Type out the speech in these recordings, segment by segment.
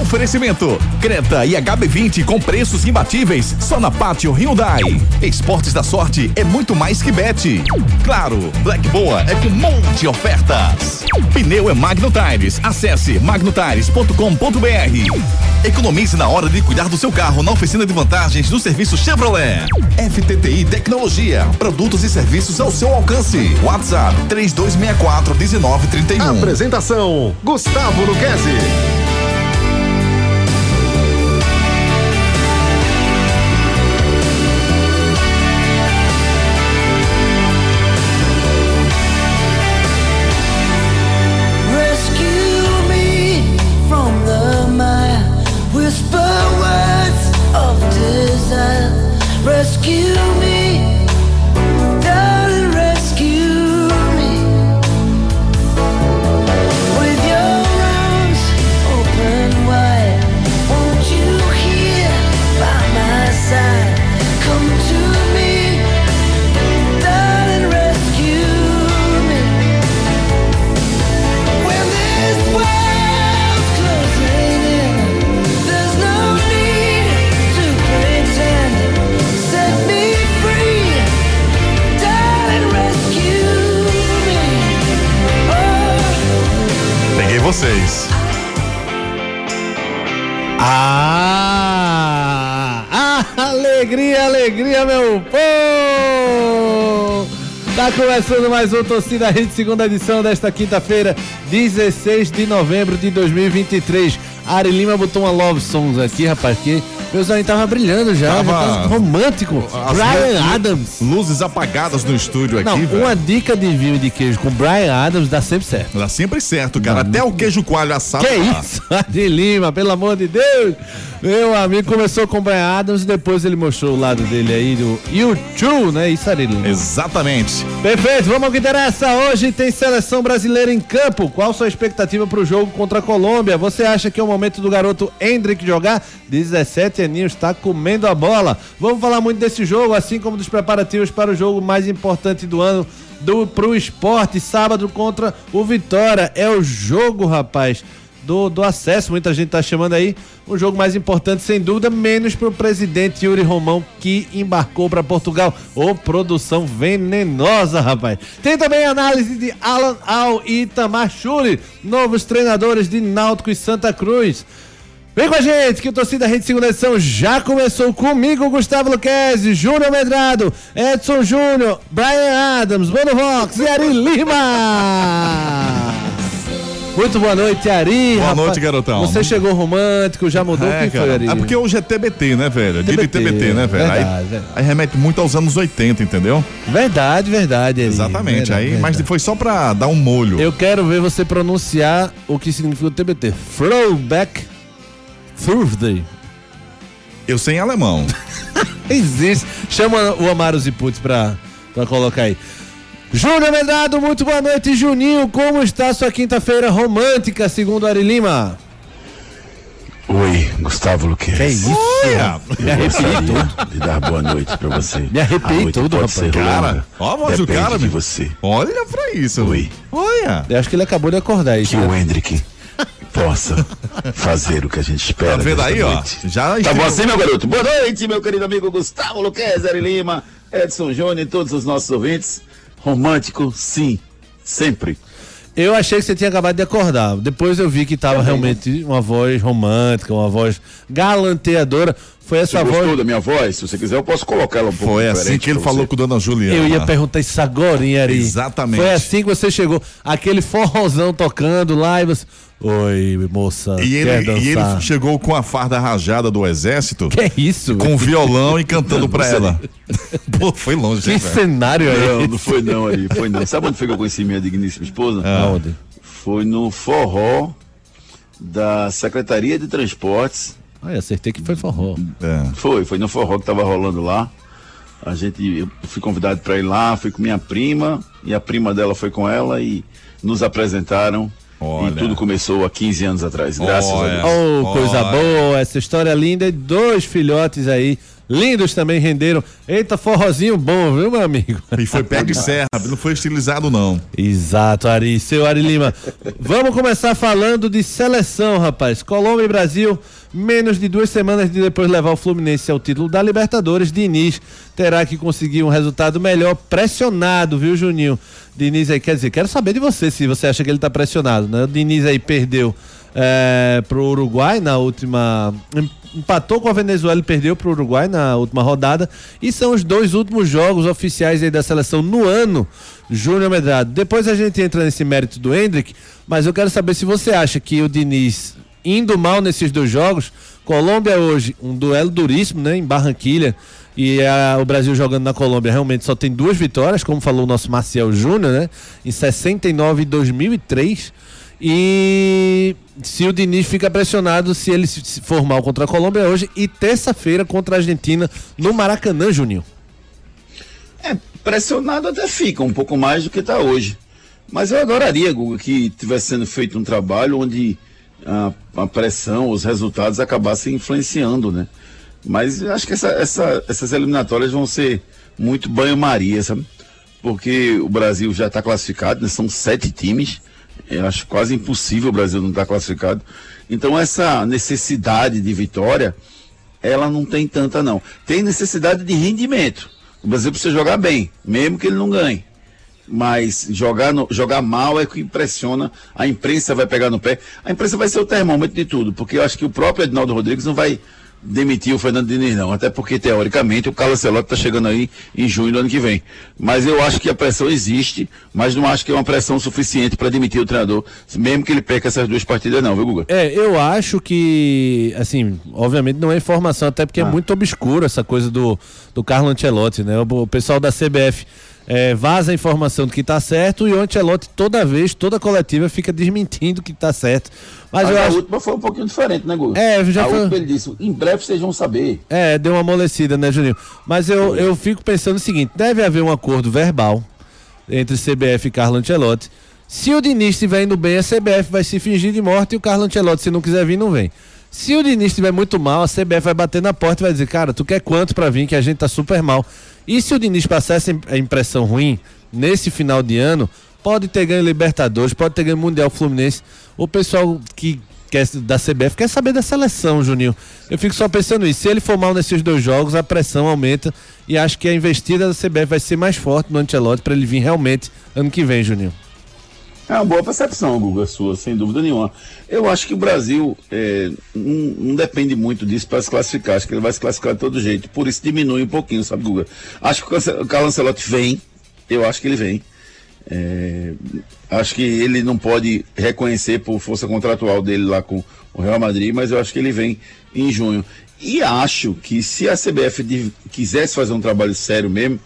Oferecimento: Creta e HB20 com preços imbatíveis só na Pátio Hyundai. Esportes da sorte é muito mais que bet. Claro, Black Boa é com monte ofertas. Pneu é Magno Tires. Acesse magnotires.com.br. Economize na hora de cuidar do seu carro na oficina de vantagens do serviço Chevrolet. FTTI Tecnologia. Produtos e serviços ao seu alcance. WhatsApp 3264 1931. Apresentação: Gustavo Luquezzi. Começando mais um Torcida Rede, segunda edição desta quinta-feira, 16 de novembro de 2023. Ari Lima botou uma love songs aqui, rapaz, que meu olhos tava brilhando já, tava... já tá romântico. As Brian Adams. Luzes apagadas no estúdio aqui, Não, uma dica de vinho de queijo com Brian Adams dá sempre certo. Dá sempre certo, cara. Não, Até não... o queijo coalho assado. Que isso? Ari Lima, pelo amor de Deus. Meu amigo começou com o Brian Adams e depois ele mostrou o lado dele aí do YouTube, né? Isso aí, Exatamente. Perfeito, vamos ao que interessa. Hoje tem seleção brasileira em campo. Qual sua expectativa para o jogo contra a Colômbia? Você acha que é o momento do garoto Hendrick jogar? 17 aninhos, está comendo a bola. Vamos falar muito desse jogo, assim como dos preparativos para o jogo mais importante do ano do pro esporte, sábado contra o Vitória. É o jogo, rapaz do, do acesso, muita gente está chamando aí. O jogo mais importante, sem dúvida, menos para o presidente Yuri Romão, que embarcou para Portugal. Ô, oh, produção venenosa, rapaz. Tem também análise de Alan Al e Itamar Schuri, novos treinadores de Náutico e Santa Cruz. Vem com a gente, que o Torcida Rede Segunda Edição já começou comigo, Gustavo Luquezzi, Júnior Medrado, Edson Júnior, Brian Adams, Bono Vox e Ari Lima. Muito boa noite, Ari. Boa rapaz. noite, garotão. Você chegou romântico, já mudou? É, Quem foi, Ari? É porque hoje é TBT, né, velho? TBT, TBT, né, velho? Verdade, aí, verdade. aí, remete muito aos anos 80, entendeu? Verdade, verdade. Ari. Exatamente. Verdade, aí, verdade. Mas foi só pra dar um molho. Eu quero ver você pronunciar o que significa o TBT. Throwback Thursday. Eu sei em alemão. Existe. Chama o Amaro Ziputs pra, pra colocar aí. Júnior Medrado, muito boa noite, Juninho. Como está sua quinta-feira romântica, segundo Ari Lima? Oi, Gustavo Luquez. Que isso? Me arrepiei todo. De dar boa noite pra você. Me arrepiei todo, rapaz. Cara, ó a voz do cara, de você. Olha pra isso. Oi. Olha. Eu acho que ele acabou de acordar aí. Que o Hendrick possa fazer o que a gente espera. Tá vendo aí, noite. ó? Já tá bom assim, meu garoto? Boa noite, meu querido amigo Gustavo Luquez, Ari Lima, Edson Júnior e todos os nossos ouvintes. Romântico, sim, sempre. Eu achei que você tinha acabado de acordar. Depois eu vi que estava realmente uma voz romântica, uma voz galanteadora. Foi essa você voz. Gostou da minha voz? Se você quiser, eu posso colocar ela um pouco Foi assim que ele falou com Dona Juliana. Eu ia perguntar isso agora, Ari. Exatamente. Foi assim que você chegou. Aquele forrozão tocando lá e você. Oi, moça. E ele, e ele chegou com a farda rajada do exército. Que é isso? Com violão e cantando pra ela. Pô, foi longe, Que hein, cenário aí? Não, não foi não aí, foi não. Sabe onde foi que eu conheci minha digníssima esposa? Ah. Onde? Foi no forró da Secretaria de Transportes. Ah, acertei que foi forró. É. Foi, foi no forró que tava rolando lá. A gente, eu fui convidado para ir lá, fui com minha prima e a prima dela foi com ela e nos apresentaram Olha. E tudo começou há 15 anos atrás, graças Olha. a Deus. Oh, coisa boa, essa história linda e dois filhotes aí lindos também renderam. Eita, forrozinho bom, viu, meu amigo? E foi pé de serra, não foi estilizado, não. Exato, Ari. Seu Ari Lima. Vamos começar falando de seleção, rapaz. Colômbia e Brasil, menos de duas semanas de depois levar o Fluminense ao título da Libertadores, Diniz terá que conseguir um resultado melhor, pressionado, viu, Juninho? Diniz aí, quer dizer, quero saber de você se você acha que ele tá pressionado, né? O Diniz aí perdeu é, pro Uruguai na última. Empatou com a Venezuela e perdeu pro Uruguai na última rodada. E são os dois últimos jogos oficiais aí da seleção no ano, Júnior Medrado. Depois a gente entra nesse mérito do Hendrick, mas eu quero saber se você acha que o Diniz, indo mal nesses dois jogos, Colômbia hoje, um duelo duríssimo, né, em Barranquilha e a, o Brasil jogando na Colômbia realmente só tem duas vitórias, como falou o nosso Marcial Júnior, né? Em 69 e 2003. E se o Diniz fica pressionado se ele se for mal contra a Colômbia hoje e terça-feira contra a Argentina no Maracanã, Juninho. É, pressionado até fica, um pouco mais do que está hoje. Mas eu adoraria, Guga, que tivesse sendo feito um trabalho onde a, a pressão, os resultados acabassem influenciando, né? Mas acho que essa, essa, essas eliminatórias vão ser muito banho-maria, sabe? Porque o Brasil já está classificado, né? são sete times. Eu acho quase impossível o Brasil não estar tá classificado. Então essa necessidade de vitória, ela não tem tanta não. Tem necessidade de rendimento. O Brasil precisa jogar bem, mesmo que ele não ganhe. Mas jogar, no, jogar mal é que impressiona. A imprensa vai pegar no pé. A imprensa vai ser o termômetro de tudo, porque eu acho que o próprio Edinaldo Rodrigues não vai demitir o Fernando Diniz, não. Até porque, teoricamente, o Carlos Celotti está chegando aí em junho do ano que vem. Mas eu acho que a pressão existe, mas não acho que é uma pressão suficiente para demitir o treinador, mesmo que ele perca essas duas partidas, não, viu, Guga? É, eu acho que, assim, obviamente não é informação, até porque é ah. é muito obscuro essa coisa do, do Carlo Ancelotti, né? O, o pessoal da CBF é, vaza a informação do que está certo e o Ancelotti toda vez, toda coletiva fica desmentindo que está certo. Mas, Mas a acho... última foi um pouquinho diferente, né, Gu? É, já a foi... última ele disse, em breve vocês vão saber. É, deu uma amolecida, né, Juninho? Mas eu, eu fico pensando o seguinte, deve haver um acordo verbal entre CBF e Carlo Ancelotti. Se o Diniz estiver indo bem, a CBF vai se fingir de morte e o Carlo Ancelotti, se não quiser vir, não vem. Se o Diniz estiver muito mal, a CBF vai bater na porta e vai dizer, cara, tu quer quanto para vir que a gente tá super mal. E se o Diniz passar essa impressão ruim nesse final de ano, pode ter ganho Libertadores, pode ter ganho Mundial Fluminense. O pessoal que quer da CBF quer saber da seleção, Juninho. Eu fico só pensando isso. Se ele for mal nesses dois jogos, a pressão aumenta e acho que a investida da CBF vai ser mais forte no Antelote para ele vir realmente ano que vem, Juninho. É uma boa percepção, Guga, sua, sem dúvida nenhuma. Eu acho que o Brasil é, não, não, depende muito disso para se classificar. Acho que ele vai se classificar de todo jeito. Por isso diminui um pouquinho, sabe, Guga? Acho que o Carlos Ancelotti vem. Eu acho que ele vem. É, acho que ele não pode reconhecer por força contratual dele lá com o Real Madrid, mas eu acho que ele vem em junho. E acho que se a CBF quisesse fazer um trabalho sério mesmo,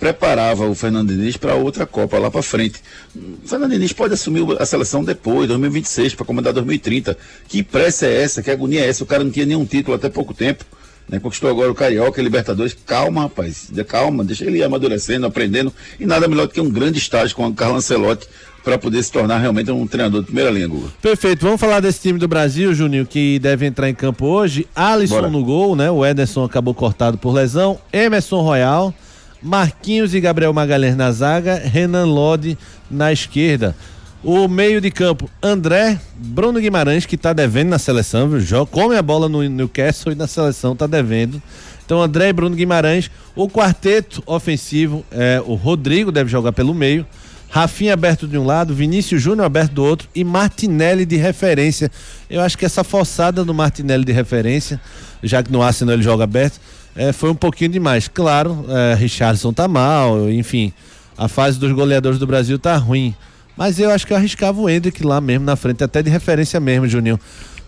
preparava o Fernando Diniz para outra Copa lá para frente. O Fernando Diniz pode assumir a seleção depois, 2026, para comandar 2030. Que pressa é essa? Que agonia é essa? O cara não tinha nenhum título até pouco tempo. Né? Conquistou agora o Carioca, Libertadores. Calma, rapaz. Calma, deixa ele ir amadurecendo, aprendendo. E nada melhor do que um grande estágio com o Carlos Ancelotti para poder se tornar realmente um treinador de primeira linha, Guga. Perfeito. Vamos falar desse time do Brasil, Juninho, que deve entrar em campo hoje. Alisson Bora. no gol, né? O Ederson acabou cortado por lesão. Emerson Royal. Marquinhos e Gabriel Magalhães na zaga, Renan Lodi na esquerda. O meio de campo, André, Bruno Guimarães, que está devendo na seleção, viu? Come a bola no Newcastle e na seleção está devendo. Então, André e Bruno Guimarães. O quarteto ofensivo, é, o Rodrigo deve jogar pelo meio. Rafinha aberto de um lado, Vinícius Júnior aberto do outro e Martinelli de referência. Eu acho que essa forçada no Martinelli de referência, já que no Arsenal ele joga aberto, é, foi um pouquinho demais. Claro, é, Richardson tá mal, enfim, a fase dos goleadores do Brasil tá ruim. Mas eu acho que eu arriscava o Hendrick lá mesmo na frente, até de referência mesmo, Juninho.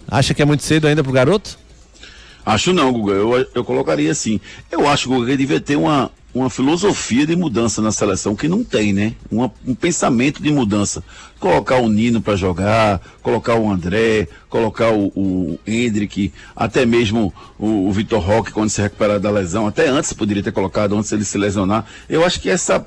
Acha que é muito cedo ainda pro garoto? Acho não, Guga. Eu, eu colocaria assim. Eu acho, Guga, que ele devia ter uma, uma filosofia de mudança na seleção que não tem, né? Uma, um pensamento de mudança. Colocar o Nino para jogar, colocar o André, colocar o, o Hendrick, até mesmo o, o Vitor Roque quando se recuperar da lesão, até antes poderia ter colocado, antes ele se lesionar. Eu acho que essa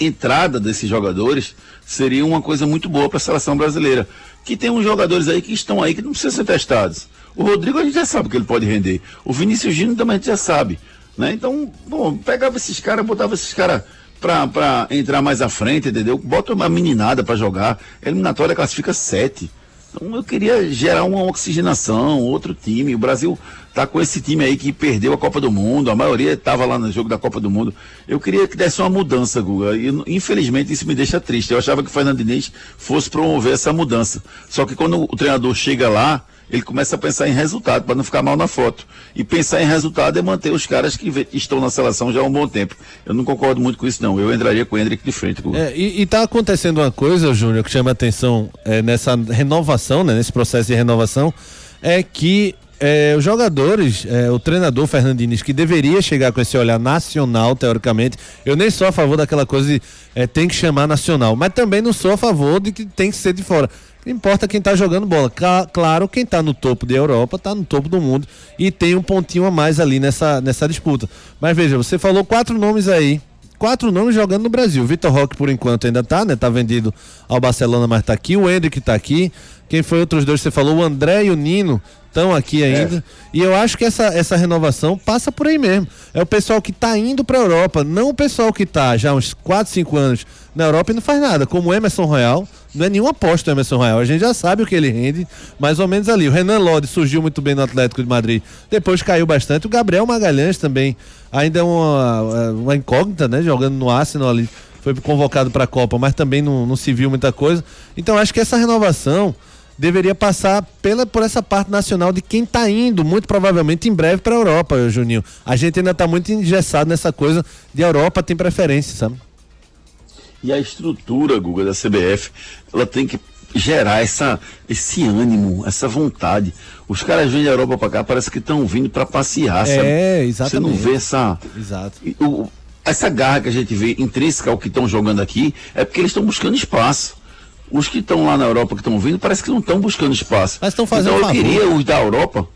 entrada desses jogadores seria uma coisa muito boa para a seleção brasileira. Que tem uns jogadores aí que estão aí que não precisam ser testados. O Rodrigo a gente já sabe que ele pode render. O Vinícius Gino também a gente já sabe. Né? Então, bom, pegava esses caras, botava esses caras pra, pra entrar mais à frente, entendeu? Bota uma meninada para jogar. Eliminatória classifica sete. Então eu queria gerar uma oxigenação, outro time. O Brasil tá com esse time aí que perdeu a Copa do Mundo, a maioria estava lá no jogo da Copa do Mundo. Eu queria que desse uma mudança, Guga. E infelizmente isso me deixa triste. Eu achava que o Fernando Diniz fosse promover essa mudança. Só que quando o treinador chega lá, ele começa a pensar em resultado, para não ficar mal na foto. E pensar em resultado é manter os caras que estão na seleção já há um bom tempo. Eu não concordo muito com isso, não. Eu entraria com o Hendrick de frente. É, e, está acontecendo uma coisa, Júnior, que chama atenção é, nessa renovação, né, nesse processo de renovação, é que é, os jogadores, é, o treinador Fernandinho, que deveria chegar com esse olhar nacional, teoricamente, eu nem sou a favor daquela coisa de é, tem que chamar nacional, mas também não sou a favor de que tem que ser de fora. Importa quem está jogando bola. Claro, quem está no topo da Europa está no topo do mundo e tem um pontinho a mais ali nessa, nessa disputa. Mas veja, você falou quatro nomes aí. Quatro nomes jogando no Brasil. Vitor Roque, por enquanto, ainda está, né? Tá vendido ao Barcelona, mas está aqui. O Hendrick está aqui. Quem foi outros dois? Você falou, o André e o Nino estão aqui ainda. É. E eu acho que essa, essa renovação passa por aí mesmo. É o pessoal que está indo para a Europa, não o pessoal que está já uns 4, 5 anos na Europa e não faz nada, como o Emerson Royal. Não é nenhum aposto o Emerson Royal. A gente já sabe o que ele rende, mais ou menos ali. O Renan Lodi surgiu muito bem no Atlético de Madrid, depois caiu bastante. O Gabriel Magalhães também, ainda é uma, uma incógnita, né? Jogando no Arsenal ali. Foi convocado para a Copa, mas também não, não se viu muita coisa. Então acho que essa renovação deveria passar pela, por essa parte nacional de quem está indo, muito provavelmente em breve para a Europa, Juninho. A gente ainda está muito engessado nessa coisa de Europa tem preferência, sabe? E a estrutura, Guga, da CBF, ela tem que gerar essa, esse ânimo, essa vontade. Os caras vêm da Europa para cá, parece que estão vindo para passear, sabe? É, exatamente. Você não vê essa. Exato. O, essa garra que a gente vê intrínseca ao que estão jogando aqui é porque eles estão buscando espaço os que estão lá na Europa que estão vindo, parece que não estão buscando espaço. Mas estão fazendo Então eu favor. queria os da Europa,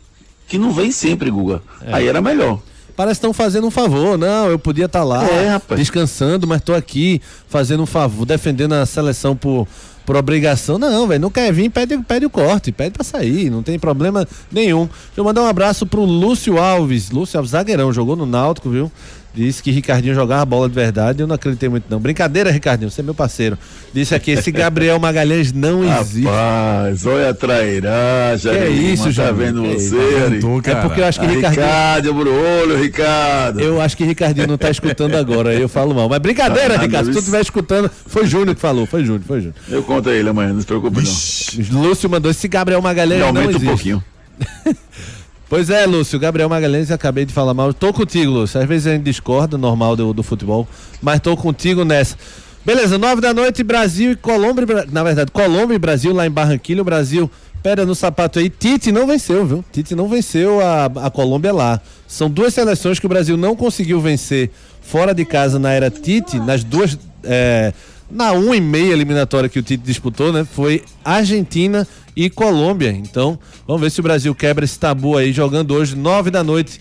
que não vem sempre, Guga. É. Aí era melhor. Parece que estão fazendo um favor. Não, eu podia estar tá lá é, descansando, mas estou aqui fazendo um favor, defendendo a seleção por, por obrigação. Não, velho, não quer vir, pede, pede o corte, pede para sair, não tem problema nenhum. Deixa eu mandar um abraço pro Lúcio Alves. Lúcio Alves, zagueirão, jogou no Náutico, viu? Disse que Ricardinho jogava bola de verdade. Eu não acreditei muito, não. Brincadeira, Ricardinho, você é meu parceiro. Disse aqui: esse Gabriel Magalhães não existe. Rapaz, olha a trairagem. Que é isso, já tá vendo é você, É porque eu acho que ah, Ricardinho. Ricardo, olho, Ricardo. Eu acho que Ricardinho não tá escutando agora, eu falo mal. Mas brincadeira, tá Ricardo. Se tu estiver escutando, foi Júnior que falou, foi Júnior, foi Júnior. Eu conto a ele amanhã, não se preocupe, não. Lúcio mandou esse Gabriel Magalhães. Não, aumenta um pouquinho. Pois é, Lúcio, Gabriel Magalhães, acabei de falar mal. Tô contigo, Lúcio. Às vezes a gente discorda, normal do, do futebol, mas tô contigo nessa. Beleza, nove da noite, Brasil e Colômbia. Na verdade, Colômbia e Brasil lá em Barranquilha. O Brasil, pera no sapato aí. Tite não venceu, viu? Tite não venceu a, a Colômbia lá. São duas seleções que o Brasil não conseguiu vencer fora de casa na era Tite, nas duas. É, na uma e meia eliminatória que o Tite disputou, né? Foi Argentina e Colômbia. Então, vamos ver se o Brasil quebra esse tabu aí, jogando hoje, nove da noite,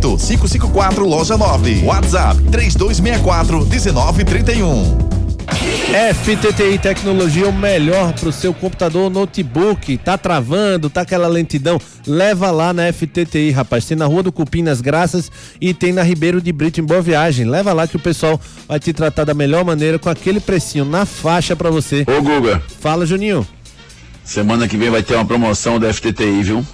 554 loja 9. WhatsApp 3264 1931. FTTI Tecnologia, o melhor para o seu computador notebook. Tá travando, tá aquela lentidão? Leva lá na FTTI, rapaz. Tem na Rua do Cupim, nas Graças, e tem na Ribeiro de Brito, em Boa Viagem. Leva lá que o pessoal vai te tratar da melhor maneira, com aquele precinho na faixa para você. Ô, Guga. Fala, Juninho. Semana que vem vai ter uma promoção da FTTI, viu?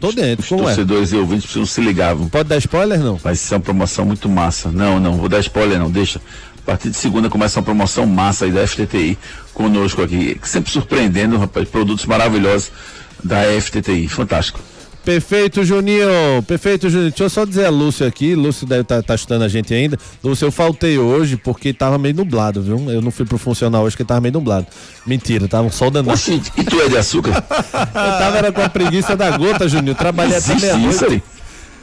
Tô dentro, Os como é? torcedores é? e ouvintes precisam se ligar. Viu? Pode dar spoiler, não? Vai ser uma promoção muito massa. Não, não, vou dar spoiler não, deixa. A partir de segunda começa uma promoção massa aí da FTTI conosco aqui. Sempre surpreendendo, rapaz, produtos maravilhosos da FTTI. Fantástico. Perfeito, Juninho. Perfeito, Juninho. Deixa eu só dizer a Lúcio aqui. Lúcio deve estar tá, tá estudando a gente ainda. Lúcio, eu faltei hoje porque tava meio nublado, viu? Eu não fui pro funcional hoje porque tava meio nublado. Mentira, tava um sol danado. Oxi, e tu é de açúcar? eu tava era com a preguiça da gota, Juninho. Trabalhei até meia-noite.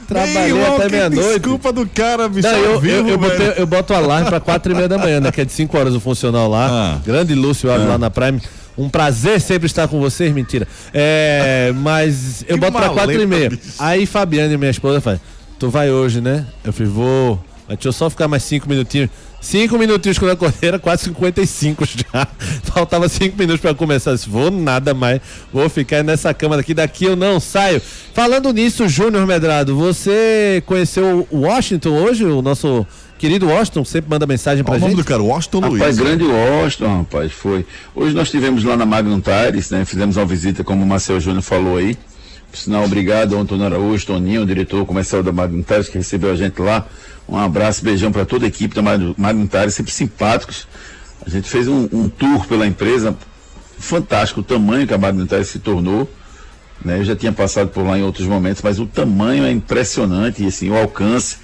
Trabalhei até meia-noite. Desculpa do cara, bicho. Não, eu, vivo, eu, eu, botei, eu boto o alarme pra quatro e meia da manhã, né? Que é de 5 horas o funcional lá. Ah. Grande Lúcio Alves lá na Prime. Um prazer sempre estar com vocês, mentira. É, mas eu boto pra quatro e meia. bicho. Aí Fabiane, minha esposa, faz, tu vai hoje, né? Eu falei, vou. Mas deixa eu só ficar mais cinco minutinhos. Cinco minutinhos quando eu acordei, era quase 55 já. Faltava cinco minutos pra começar. Eu disse, vou nada mais. Vou ficar nessa cama daqui. Daqui eu não saio. Falando nisso, Júnior Medrado, você conheceu o Washington hoje? O nosso querido Washington sempre manda mensagem pra Qual o nome gente. do cara? Washington Rapaz, Luiz. grande Washington, rapaz, foi. Hoje nós estivemos lá na Magnum Tires, né? Fizemos uma visita, como o Marcel Júnior falou aí. Por sinal, obrigado ao Antônio Araújo, Toninho, o diretor comercial da Magnum Tires, que recebeu a gente lá. Um abraço, beijão para toda a equipe da Mag- Magnum Tires, sempre simpáticos. A gente fez um, um tour pela empresa, fantástico o tamanho que a Magnum Tires se tornou. Né? Eu já tinha passado por lá em outros momentos, mas o tamanho é impressionante e assim, o alcance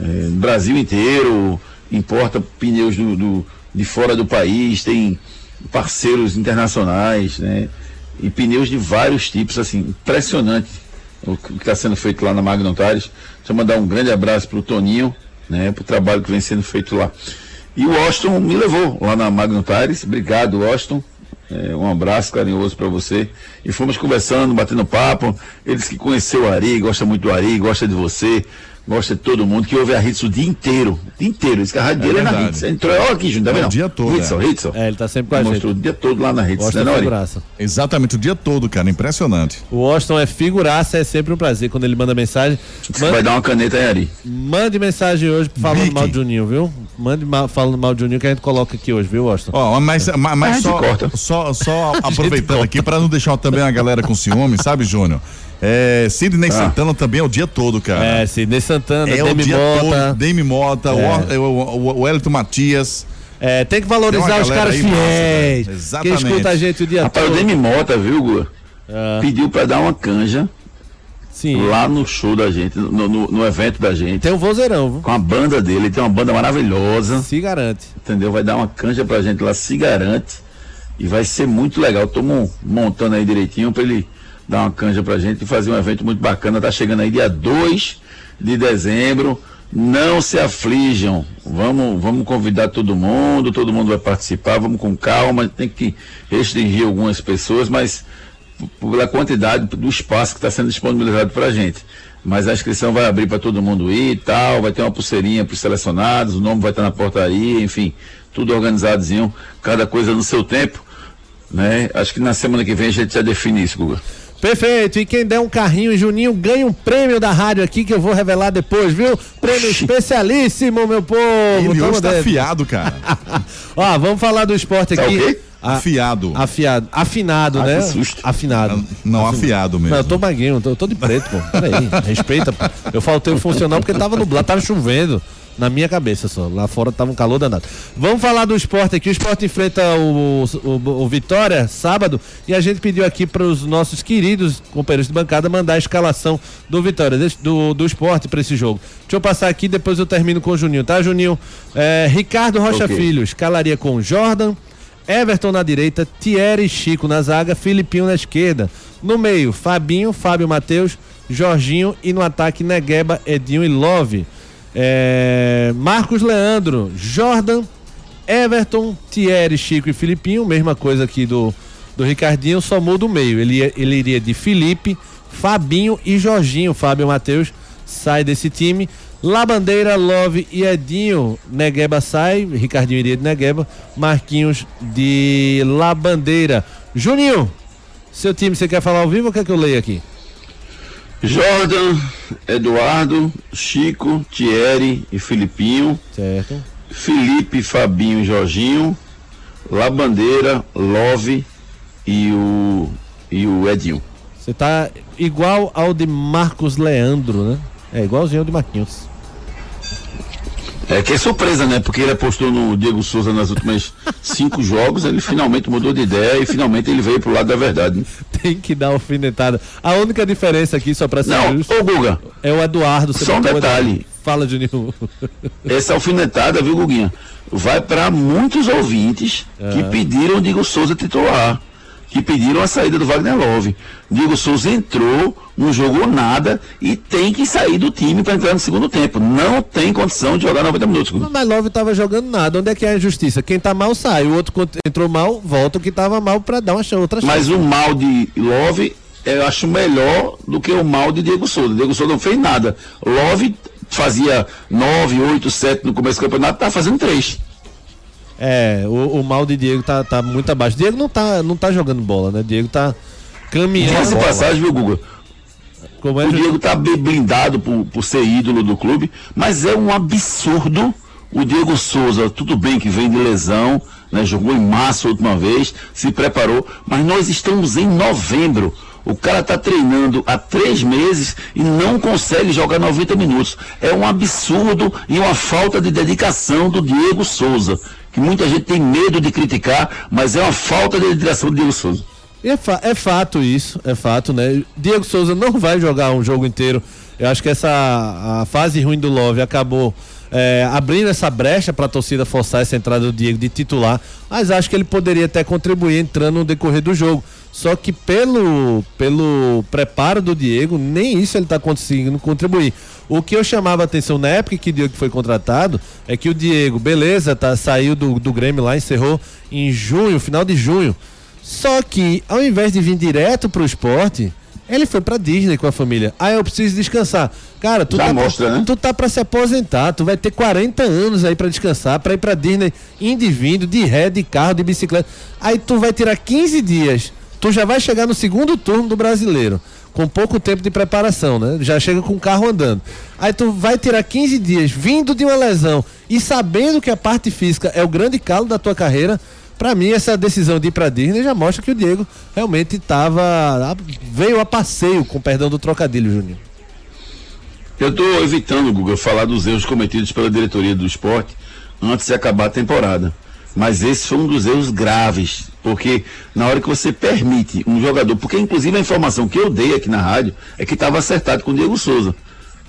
é, Brasil inteiro, importa pneus do, do- de fora do país, tem parceiros internacionais, né? E pneus de vários tipos, assim, impressionante o que está sendo feito lá na Magnum Tires. Deixa eu mandar um grande abraço para o Toninho, né? Para o trabalho que vem sendo feito lá. E o Washington me levou lá na Magnum Tires. Obrigado, Washington. É, um abraço carinhoso para você. E fomos conversando, batendo papo. Eles que conheceu o Ari, gosta muito do Ari, gosta de você, gosta de todo mundo, que ouve a Hits o dia inteiro. O dia inteiro. A rádio dele é na verdade. Hits. Entrou, olha aqui, Júnior, tá É, vendo? o dia todo, Hitson, é. Hitson. É, ele tá sempre com a gente. Mostrou o dia todo lá na Hits, Washington né, é figuraça. Exatamente, o dia todo, cara. Impressionante. O Washington é figuraça, é sempre um prazer quando ele manda mensagem. Vai dar uma caneta aí, Ari. Mande mensagem hoje falando Vicky. mal de Juninho, viu? Mande mal, falando mal de Juninho que a gente coloca aqui hoje, viu, Washington? Ó, mas, mas, mas só, corta. só, só aproveitando aqui, para não deixar também a galera com ciúme, sabe, Júnior? É, Sidney Ah. Santana também é o dia todo, cara. É, Sidney Santana, É o Demi dia Mota. todo, Demi Mota, É. o, o, o, o Elton Matias. É, tem que Tem valorizar uma os caras massa, fiéis. velho. que Exatamente. escuta a gente o dia Rapaz, o todo. Demi Mota, viu, Gua? Ah, Pediu pra dar uma canja sim. lá no show da gente, no, no- no evento da gente. Tem um vozeirão, viu? Com a banda dele, ele tem uma banda maravilhosa. Se garante. entendeu? Vai dar uma canja pra gente lá, se garante. E vai ser muito legal. Estamos montando aí direitinho pra ele dar uma canja pra gente e fazer um evento muito bacana. Tá chegando aí dia 2 de dezembro. Não se aflijam. Vamos, vamos convidar todo mundo, todo mundo vai participar, vamos com calma, tem que restringir algumas pessoas, mas pela quantidade do espaço que está sendo disponibilizado para a gente. Mas a inscrição vai abrir para todo mundo ir e tal, vai ter uma pulseirinha para os selecionados, o nome vai estar na portaria, enfim, tudo organizadozinho, cada coisa no seu tempo. Né? Acho que na semana que vem a gente já define isso, Guga. Perfeito. E quem der um carrinho, Juninho, ganha um prêmio da rádio aqui que eu vou revelar depois, viu? Prêmio especialíssimo, meu povo. Ele Tamo hoje tá afiado, cara. Ó, vamos falar do esporte Tá aqui. ok? A- Afiado. Afiado. Afinado, Ah, né? susto. Afinado. Não, afiado mesmo. Não, eu tô maguinho, eu tô, eu tô de preto, pô. Peraí, respeita, pô. Eu faltei o funcional porque tava nublado, tava chovendo. Na minha cabeça só. Lá fora tava um calor danado. Vamos falar do esporte aqui. O esporte enfrenta o, o, o Vitória sábado e a gente pediu aqui para os nossos queridos companheiros de bancada mandar a escalação do Vitória, do, do esporte para esse jogo. Deixa eu passar aqui, depois eu termino com o Juninho, tá, Juninho? É, Ricardo Rocha Ok. Filho escalaria com Jordan, Everton na direita, Thierry e Chico na zaga, Filipinho na esquerda. No meio, Fabinho, Fábio Matheus, Jorginho e no ataque Negueba, Edinho e Love. É, Marcos Leandro, Jordan, Everton, Thierry, Chico e Filipinho, mesma coisa aqui do, do Ricardinho, só muda o meio. Ele, ele iria de Felipe, Fabinho e Jorginho. Fábio Matheus sai desse time. Labandeira, Love e Edinho, Negueba sai, Ricardinho iria de Negueba, Marquinhos de Labandeira. Juninho, seu time, você quer falar ao vivo ou quer que eu leia aqui? Jordan, Eduardo, Chico, Thierry e Filipinho. Certo. Felipe, Fabinho e Jorginho, Labandeira, Love e o, e o Edinho. Você tá igual ao de Marcos Leandro, né? É igualzinho ao de Marquinhos. É que é surpresa, né? Porque ele apostou no Diego Souza nas últimas cinco jogos, ele finalmente mudou de ideia e finalmente ele veio pro lado da verdade. né? Tem que dar alfinetada. A única diferença aqui, só pra ser Não, justo, ô Guga, é o Eduardo. Só um detalhe. Eduardo. Fala, Juninho. essa alfinetada, viu, Guguinha? Vai para muitos ouvintes que pediram o Diego Souza titular. Que pediram a saída do Wagner Love. Diego Souza entrou, não jogou nada e tem que sair do time para entrar no segundo tempo. Não tem condição de jogar 90 minutos. Mas Love estava jogando nada. Onde é que é a injustiça? Quem tá mal sai, o outro entrou mal, volta o que estava mal para dar uma outra chance. Mas o mal de Love eu acho melhor do que o mal de Diego Souza. Diego Souza não fez nada. Love fazia 9, 8, 7 no começo do campeonato, tá fazendo 3. É, o, o, mal de Diego tá, tá muito abaixo. Diego não tá, não tá jogando bola, né? Diego tá caminhando. Essa passagem, viu, Guga? Como é, o Diego tá blindado por, por ser ídolo do clube, mas é um absurdo o Diego Souza, tudo bem que vem de lesão, né, jogou em março a última vez, se preparou, mas nós estamos em novembro. O cara está treinando há três meses e não consegue jogar 90 minutos. É um absurdo e uma falta de dedicação do Diego Souza, que muita gente tem medo de criticar, mas é uma falta de dedicação do Diego Souza. É, fa é fato isso, é fato, né? Diego Souza não vai jogar um jogo inteiro. Eu acho que essa a fase ruim do Love acabou é, abrindo essa brecha para a torcida forçar essa entrada do Diego de titular, mas acho que ele poderia até contribuir entrando no decorrer do jogo. Só que pelo, pelo preparo do Diego, nem isso ele está conseguindo contribuir. O que eu chamava a atenção na época que o Diego foi contratado é que o Diego, beleza, tá, saiu do, do Grêmio lá, encerrou em junho, final de junho. Só que ao invés de vir direto para o esporte, ele foi pra Disney com a família. Ah, eu preciso descansar. Cara, tu Já tá, mostra, pra, né? tu tá pra se aposentar, tu vai ter 40 anos aí pra descansar, pra ir pra Disney indo vindo, de ré, de carro, de bicicleta. Aí tu vai tirar 15 dias. Tu já vai chegar no segundo turno do brasileiro. Com pouco tempo de preparação, né? Já chega com o carro andando. Aí tu vai tirar 15 dias vindo de uma lesão e sabendo que a parte física é o grande calo da tua carreira para mim, essa decisão de ir para Disney já mostra que o Diego realmente estava. veio a passeio, com perdão do trocadilho, Juninho. Eu estou evitando, Google, falar dos erros cometidos pela diretoria do esporte antes de acabar a temporada. Mas esse foi um dos erros graves, porque na hora que você permite um jogador, porque inclusive a informação que eu dei aqui na rádio é que estava acertado com o Diego Souza.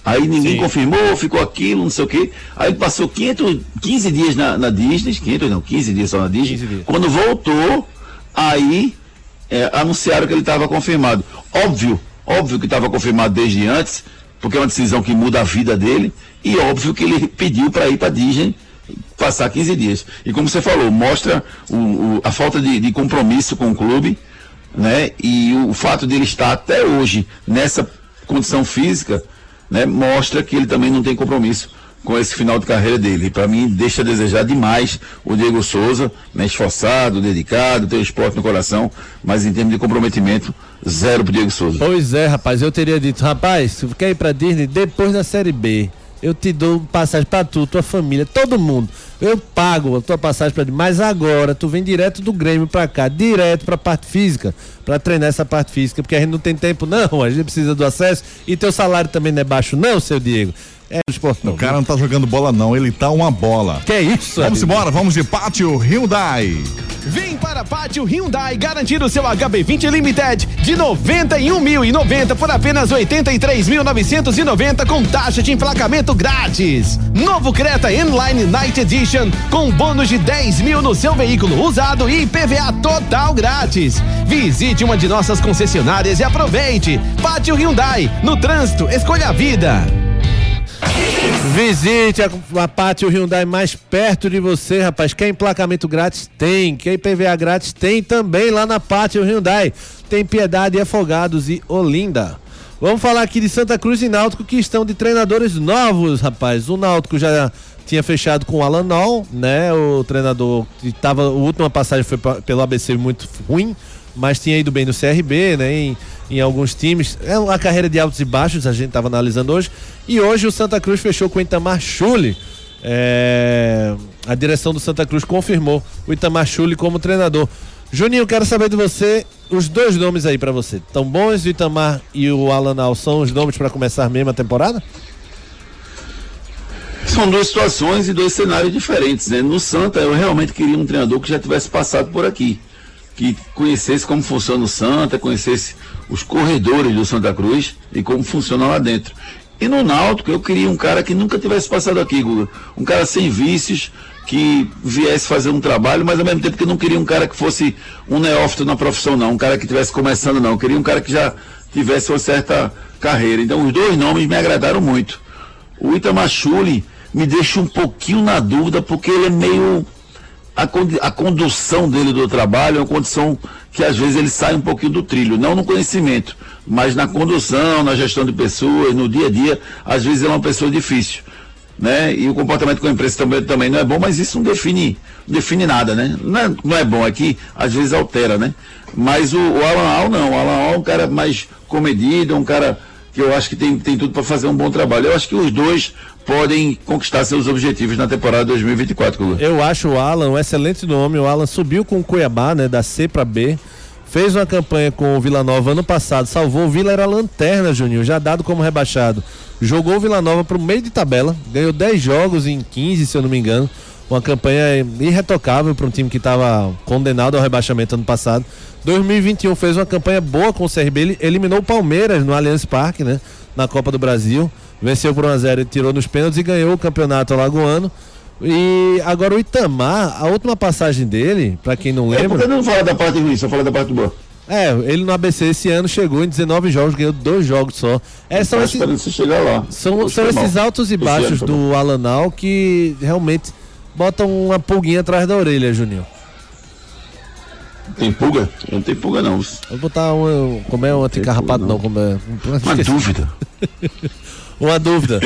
Aí ninguém Sim. confirmou, ficou aquilo, não sei o quê. Aí passou 500, 15 dias na, na Disney, 500 não, 15 dias só na Disney. Quando voltou, aí é, anunciaram que ele estava confirmado. Óbvio, óbvio que estava confirmado desde antes, porque é uma decisão que muda a vida dele, e óbvio que ele pediu para ir para Disney passar 15 dias. E como você falou, mostra o, o, a falta de, de compromisso com o clube, né? E o, o fato de ele estar até hoje nessa condição física né, mostra que ele também não tem compromisso com esse final de carreira dele. Para mim, deixa a desejar demais o Diego Souza, né, esforçado, dedicado, tem o esporte no coração, mas em termos de comprometimento, zero pro Diego Souza. Pois é, rapaz, eu teria dito, rapaz, quer ir pra Disney depois da Série B, eu te dou passagem para tu, tua família, todo mundo. Eu pago a tua passagem para mas agora tu vem direto do Grêmio para cá, direto para parte física, para treinar essa parte física, porque a gente não tem tempo não, a gente precisa do acesso e teu salário também não é baixo não, seu Diego. É do esporte não. O cara não tá jogando bola não, ele tá uma bola. Que isso? Vamos amigo? embora, vamos de pátio Hyundai. Vem para Pátio Hyundai garantir o seu HB20 Limited de 91.090 por apenas 83.990 com taxa de emplacamento grátis. Novo Creta Inline Night Edition com bônus de 10 mil no seu veículo usado e PVA total grátis. Visite uma de nossas concessionárias e aproveite. Pátio Hyundai, no trânsito, escolha a vida. Visite a, a Pátio Hyundai mais perto de você, rapaz. Quer emplacamento grátis? Tem. Quer IPVA grátis? Tem também lá na Pátio Hyundai. Tem Piedade, Afogados e Olinda. Vamos falar aqui de Santa Cruz e Náutico que estão de treinadores novos, rapaz. O Náutico já tinha fechado com o Alan Nol, né? O treinador que tava, a última passagem foi pra, pelo ABC muito ruim mas tinha ido bem no CRB, né? Em, em alguns times. É uma carreira de altos e baixos, a gente estava analisando hoje. E hoje o Santa Cruz fechou com o Itamar Chuli. É, a direção do Santa Cruz confirmou o Itamar Chuli como treinador. Juninho, quero saber de você os dois nomes aí para você. Tão bons o Itamar e o Alanal são os nomes para começar mesmo a temporada? São duas situações e dois cenários diferentes, né? No Santa eu realmente queria um treinador que já tivesse passado por aqui que conhecesse como funciona o Santa, conhecesse os corredores do Santa Cruz e como funciona lá dentro. E no Náutico eu queria um cara que nunca tivesse passado aqui, Guga. Um cara sem vícios, que viesse fazer um trabalho, mas ao mesmo tempo que não queria um cara que fosse um neófito na profissão, não. Um cara que estivesse começando, não. Eu queria um cara que já tivesse uma certa carreira. Então os dois nomes me agradaram muito. O Itamar Chuli me deixa um pouquinho na dúvida, porque ele é meio. A, a condução dele do trabalho é uma condição que às vezes ele sai um pouquinho do trilho, não no conhecimento, mas na condução, na gestão de pessoas, no dia a dia, às vezes é uma pessoa difícil. Né? E o comportamento com a empresa também, também não é bom, mas isso não define, não define nada, né? Não é, não é bom aqui, às vezes altera, né? Mas o, o Alan Al não, o Alan Al é um cara mais comedido, um cara que eu acho que tem, tem tudo para fazer um bom trabalho. Eu acho que os dois podem conquistar seus objetivos na temporada 2024. Eu acho o Alan um excelente nome. O Alan subiu com o Cuiabá, né, da C para B. Fez uma campanha com o Vila Nova ano passado, salvou o Vila, era lanterna, Juninho, já dado como rebaixado. Jogou o Vila Nova para o meio de tabela, ganhou 10 jogos em 15, se eu não me engano. Uma campanha irretocável para um time que estava condenado ao rebaixamento ano passado. 2021 fez uma campanha boa com o CRB, eliminou o Palmeiras no Allianz Parque, né? Na Copa do Brasil. Venceu por 1x0 e tirou nos pênaltis e ganhou o campeonato alagoano. E agora o Itamar, a última passagem dele, para quem não lembra. É, por que não fala da parte ruim, só fala da parte boa? É, ele no ABC esse ano chegou em 19 jogos, ganhou dois jogos só. É, são esses, chegar lá. São, são esses altos e baixos ano, do Alanal que realmente botam uma pulguinha atrás da orelha, Juninho. Tem pulga? Eu não tenho pulga, não. Vou botar um. Como é um anticarrapado, não. não. Como é, uma dúvida. uma dúvida.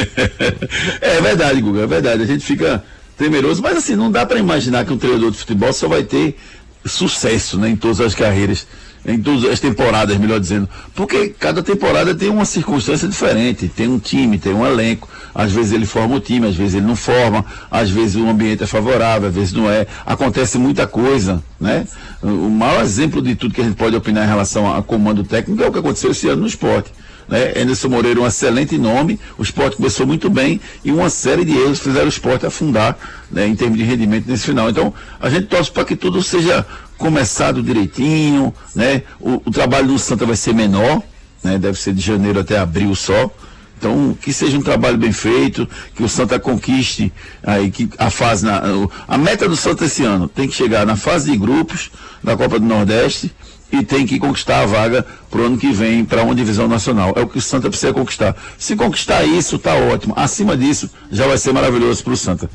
é verdade, Guga, é verdade. A gente fica temeroso, mas assim, não dá para imaginar que um treinador de futebol só vai ter sucesso né, em todas as carreiras em todas as temporadas, melhor dizendo. Porque cada temporada tem uma circunstância diferente. Tem um time, tem um elenco. Às vezes ele forma o time, às vezes ele não forma, às vezes o ambiente é favorável, às vezes não é. Acontece muita coisa, né? O maior exemplo de tudo que a gente pode opinar em relação a comando técnico é o que aconteceu esse ano no esporte. Né? Anderson Moreira, um excelente nome, o esporte começou muito bem e uma série de erros fizeram o esporte afundar né, em termos de rendimento nesse final. Então, a gente torce para que tudo seja começado direitinho, né? O, o, trabalho do Santa vai ser menor, né? Deve ser de janeiro até abril só. Então, que seja um trabalho bem feito, que o Santa conquiste aí que a fase na, a meta do Santa esse ano tem que chegar na fase de grupos da Copa do Nordeste e tem que conquistar a vaga para o ano que vem para uma divisão nacional. É o que o Santa precisa conquistar. Se conquistar isso, tá ótimo. Acima disso, já vai ser maravilhoso para o Santa.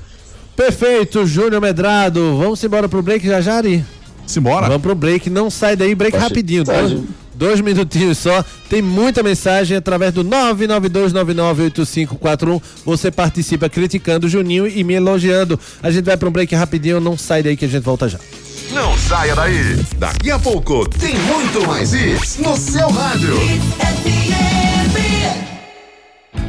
Perfeito, Júnior Medrado. Vamos embora pro break já? Simbora. Vamos pro break, não sai daí, break Poxa, rapidinho. Tá, dois, minutinhos só. Tem muita mensagem através do 992998541. Você participa criticando o Juninho e me elogiando. A gente vai pro break rapidinho, não sai daí que a gente volta já. Não saia daí. Daqui a pouco tem muito mais isso no seu rádio.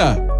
Obrigada!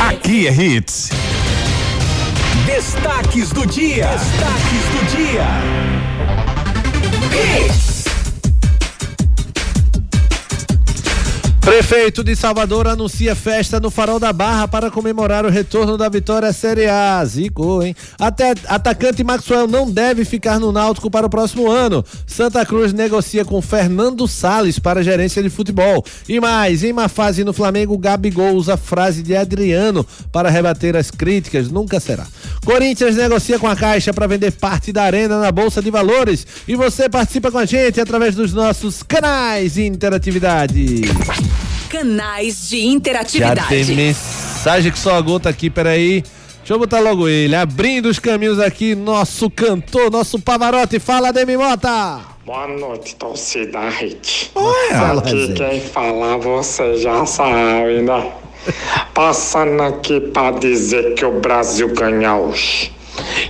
Aqui é Hits. Destaques do dia. Destaques do dia. Hits. Prefeito de Salvador anuncia festa no Farol da Barra para comemorar o retorno da vitória à Série A. Zico, hein? Até atacante Maxwell não deve ficar no Náutico para o próximo ano. Santa Cruz negocia com Fernando Sales para gerência de futebol. E mais, em uma fase no Flamengo, Gabigol usa frase de Adriano para rebater as críticas. Nunca será. Corinthians negocia com a Caixa para vender parte da arena na Bolsa de Valores. E você participa com a gente através dos nossos canais de interatividade. Canais de interatividade. Já tem mensagem que só a gota aqui, peraí. Deixa eu botar logo ele. Abrindo os caminhos aqui, nosso cantor, nosso Pavarotti. Fala, Demi Mota! Boa noite, torcida Hit. Fala, Aqui quem fala você já sabe, né? Passando aqui pra dizer que o Brasil ganha hoje.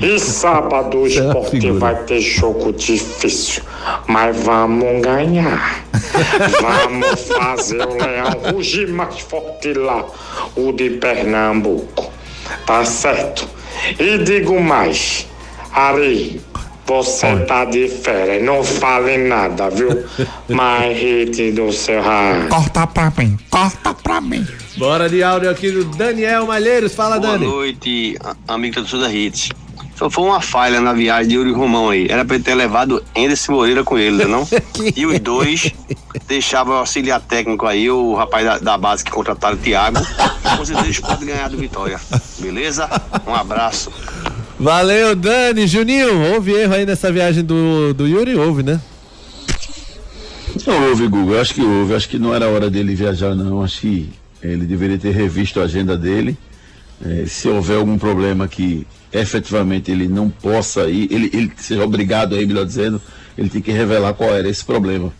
E sábado o é esporte vai ter jogo difícil, mas vamos ganhar. vamos fazer o leão rugir mais forte lá, o de Pernambuco. Tá certo? E digo mais, Ari, você tá de férias, não fale nada, viu? Mas hit do seu rádio. Corta pra mim, corta pra mim. Bora de áudio aqui do Daniel Malheiros. Fala, Boa Dani. noite, a- amigo da da Hits. Só foi uma falha na viagem de Yuri Romão aí. Era pra ele ter levado Anderson Moreira com ele, né, não? E os dois deixavam o auxiliar técnico aí, o rapaz da, da base que contrataram o Thiago. Com certeza eles podem ganhar do Vitória. Beleza? Um abraço. Valeu, Dani. Juninho, houve erro aí nessa viagem do, do Yuri? Houve, né? Não houve, Google. Acho que houve. Acho que não era hora dele viajar, não. Acho que ele deveria ter revisto a agenda dele. Eh, se houver algum problema que efetivamente ele não possa ir, ele, ele seja obrigado aí, melhor dizendo, ele tem que revelar qual era esse problema.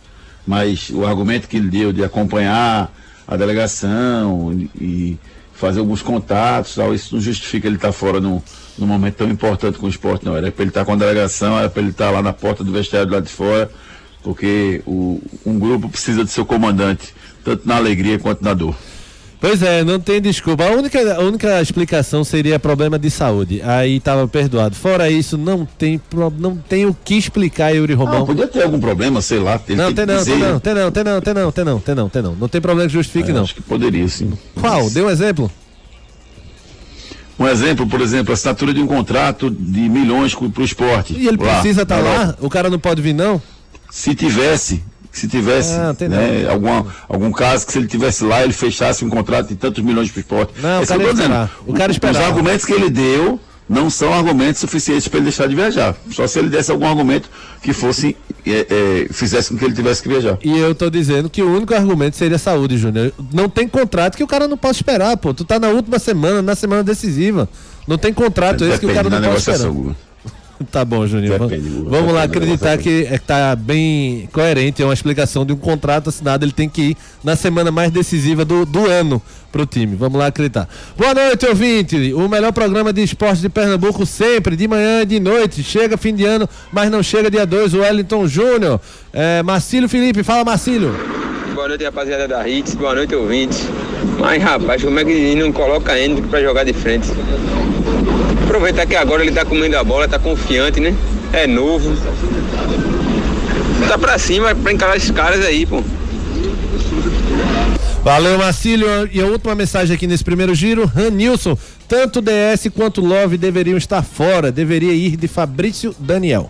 Mas o argumento que ele deu de acompanhar a delegação e, fazer alguns contatos, tal, isso não justifica ele estar fora num, num momento tão importante com o esporte, não. Era para ele estar com a delegação, era para ele estar lá na porta do vestiário do lado de fora, porque o, um grupo precisa de seu comandante, tanto na alegria quanto na dor. Pois é, não tem desculpa. A única, a única explicação seria problema de saúde. Aí tava perdoado. Fora isso, não tem, não tem o que explicar Yuri Romão. podia ter algum problema, sei lá. Não, tem não, dizer. tem não, tem não, tem não, tem não, tem não, tem não, tem não. Não tem problema que justifique, É, não. Acho que poderia, sim. Qual? Dê um exemplo. Um exemplo, por exemplo, a assinatura de um contrato de milhões para o esporte. E ele Lá, precisa estar na lá? O cara não pode vir, não? Se tivesse, se tivesse, Ah, né, alguma, algum caso que se ele tivesse lá, ele fechasse um contrato de tantos milhões para o esporte. Não, o é cara tô dizendo. esperar. O cara Os esperava. argumentos que ele deu não são argumentos suficientes para ele deixar de viajar. Só se ele desse algum argumento que fosse, é, é, fizesse com que ele tivesse que viajar. E eu tô dizendo que o único argumento seria saúde, Júnior. Não tem contrato que o cara não pode esperar, pô. Tu tá na última semana, na semana decisiva. Não tem contrato esse que o cara Depende não pode esperar. Tá bom, Juninho. Depende, Vamos, lá acreditar que, é que tá bem coerente. É uma explicação de um contrato assinado. Ele tem que ir na semana mais decisiva do, do ano pro time. Vamos lá acreditar. Boa noite, ouvinte. O melhor programa de esporte de Pernambuco sempre, de manhã e de noite. Chega fim de ano, mas não chega dia 2. O Wellington Júnior. É, Marcílio Felipe, fala Marcílio. Boa noite, rapaziada da Hits. Boa noite, ouvintes. Mas, rapaz, como é que não coloca Hendrick pra jogar de frente? Aproveitar que agora ele tá comendo a bola, tá confiante, né? É novo. tá pra cima pra encarar esses caras aí, pô. Valeu, Marcílio. E a última mensagem aqui nesse primeiro giro, Ranilson. Tanto DS quanto Love deveriam estar fora. Deveria ir de Fabrício Daniel.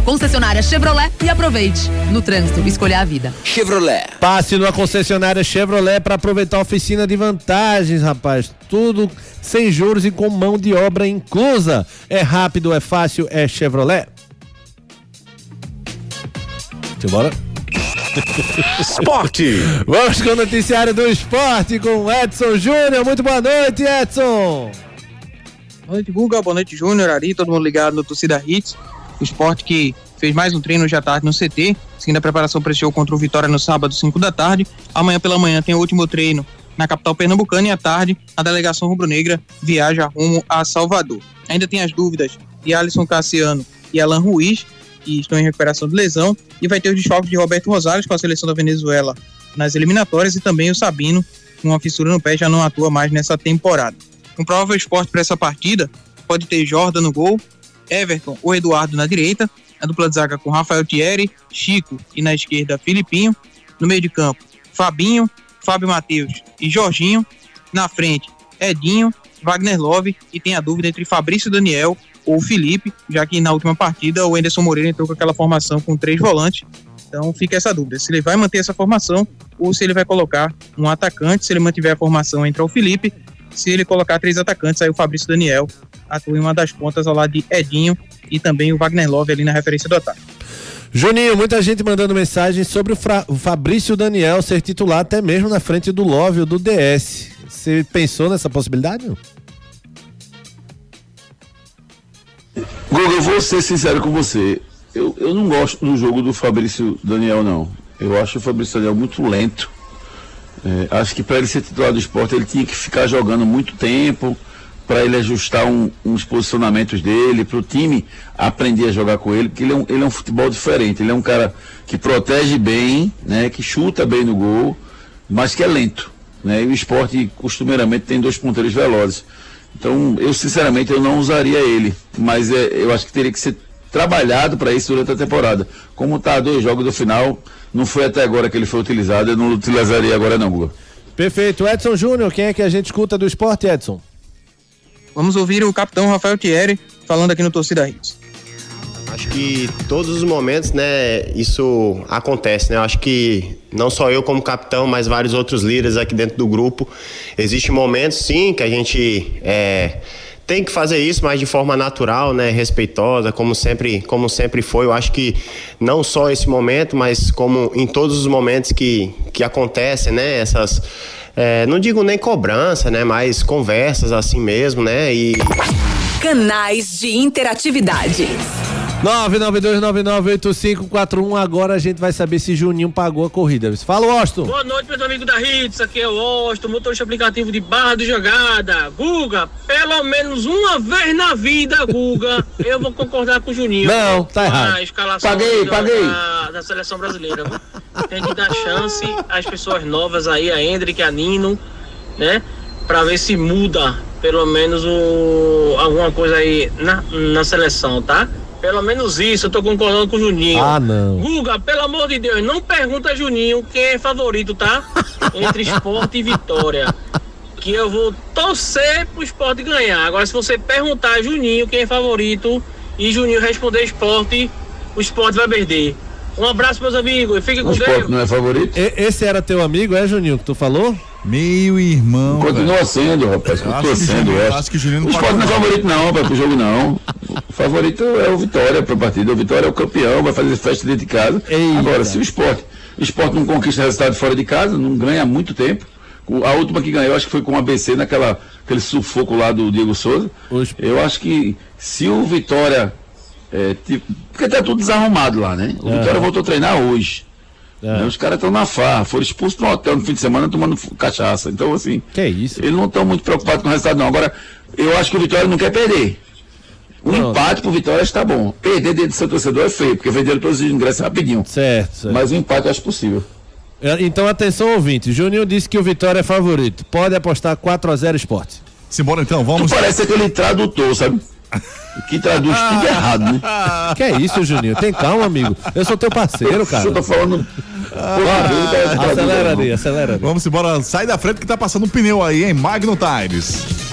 concessionária Chevrolet e aproveite. No trânsito, escolha a vida. Chevrolet. Passe numa concessionária Chevrolet para aproveitar a oficina de vantagens, rapaz. Tudo sem juros e com mão de obra inclusa. É rápido, é fácil, é Chevrolet. Simbora. Esporte. Vamos com o noticiário do esporte com o Edson Júnior. Muito boa noite, Edson. Boa noite, Guga. Boa noite, Júnior, Ari, todo mundo ligado no Torcida Hits. O esporte que fez mais um treino hoje à tarde no CT, seguindo a preparação para esse jogo contra o Vitória no sábado, 5 da tarde. Amanhã pela manhã tem o último treino na capital pernambucana e à tarde a delegação rubro-negra viaja rumo a Salvador. Ainda tem as dúvidas de Alisson Cassiano e Alan Ruiz, que estão em recuperação de lesão, e vai ter os desfalques de Roberto Rosales com a seleção da Venezuela nas eliminatórias e também o Sabino, com uma fissura no pé, já não atua mais nessa temporada. Um provável esporte para essa partida pode ter Jordan no gol, Everton ou Eduardo na direita, a dupla de zaga com Rafael Thierry, Chico e na esquerda Filipinho, no meio de campo Fabinho, Fábio Matheus e Jorginho, na frente Edinho, Wagner Love e tem a dúvida entre Fabrício Daniel ou Felipe, já que na última partida o Enderson Moreira entrou com aquela formação com três volantes, então fica essa dúvida, se ele vai manter essa formação ou se ele vai colocar um atacante, se ele mantiver a formação entra o Felipe, se ele colocar três atacantes, aí o Fabrício Daniel atua em uma das pontas ao lado de Edinho e também o Wagner Love ali na referência do ataque. Juninho, muita gente mandando mensagem sobre o, Fra- o Fabrício Daniel ser titular até mesmo na frente do Love ou do DS. Você pensou nessa possibilidade? Guga, eu vou ser sincero com você. Eu, eu não gosto do jogo do Fabrício Daniel, não. Eu acho o Fabrício Daniel muito lento. É, acho que para ele ser titular do esporte, ele tinha que ficar jogando muito tempo, para ele ajustar um- uns posicionamentos dele, para o time aprender a jogar com ele, porque ele é, um, ele é um futebol diferente. Ele é um cara que protege bem, né, que chuta bem no gol, mas que é lento. Né, e o esporte costumeiramente tem dois ponteiros velozes. Então, eu sinceramente eu não usaria ele, mas é, eu acho que teria que ser trabalhado para isso durante a temporada. Como tá dois jogos do final, não foi até agora que ele foi utilizado, eu não utilizaria agora não, Guga. Perfeito. Edson Júnior, quem é que a gente escuta do esporte, Edson? Vamos ouvir o capitão Rafael Thierry falando aqui no Torcida Hits. Acho que todos os momentos, né, isso acontece, né? Acho que não só eu como capitão, mas vários outros líderes aqui dentro do grupo. Existem momentos, sim, que a gente é, tem que fazer isso, mas de forma natural, né, respeitosa, como sempre, como sempre foi. Eu acho que não só esse momento, mas como em todos os momentos que, que acontecem, né, essas é, não digo nem cobrança, né, mas conversas assim mesmo, né, e Canais de interatividade. 992998541. Agora a gente vai saber se Juninho pagou a corrida. Fala, Austin. Boa noite, meus amigos da Hits. Aqui é o Austin, motorista aplicativo de Barra de Jogada. Guga, pelo menos uma vez na vida, Guga, eu vou concordar com o Juninho. Não, tá errado. A escalação Paguei, da, paguei. Da, da seleção brasileira. Tem que dar chance às pessoas novas aí, a Hendrick, a Nino, né? Pra ver se muda pelo menos o, alguma coisa aí na, na seleção, tá? Pelo menos isso, eu tô concordando com o Juninho. Ah, não. Guga, pelo amor de Deus, não pergunta a Juninho quem é favorito, tá? Entre esporte e vitória. Que eu vou torcer pro esporte ganhar. Agora, se você perguntar a Juninho quem é favorito e Juninho responder esporte, o esporte vai perder. Um abraço, meus amigos, e fiquem com Deus. não é favorito? E- esse era teu amigo, é, Juninho, que tu falou? Meu irmão. Continua velho. sendo, rapaz. Continua sendo. É. eu acho que Juninho não o esporte pagou, não é favorito não, rapaz, pro jogo não. O favorito é o Vitória pra partida. O Vitória é o campeão, vai fazer festa dentro de casa. Agora, se o esporte, o esporte não conquista resultado fora de casa, não ganha há muito tempo. O- A última que ganhou, acho que foi com o ABC naquela aquele sufoco lá do Diego Souza. Eu acho que se o Vitória É, tipo, porque tá tudo desarrumado lá, né? O É. Vitória voltou a treinar hoje. É. Os caras estão na farra, foram expulsos para um hotel no fim de semana tomando cachaça. Então, assim. Que isso? Eles não estão muito preocupados com o resultado, não. Agora, eu acho que o Vitória não quer perder. Um Não. empate pro Vitória está bom. Perder dentro do seu torcedor é feio, porque venderam todos os ingressos rapidinho. Certo, certo. Mas o empate eu acho possível. É, Então atenção ouvinte, Juninho disse que o Vitória é favorito. Pode apostar 4x0 esporte. Simbora então, Tu parece aquele tradutor, sabe? Que traduz tudo errado, né? Que é isso, Juninho? Tem calma, amigo. Eu sou teu parceiro, cara. Eu tô falando. acelera ali, acelera ali. Vamos embora, sai da frente que tá passando um pneu aí, hein? Magno Tires.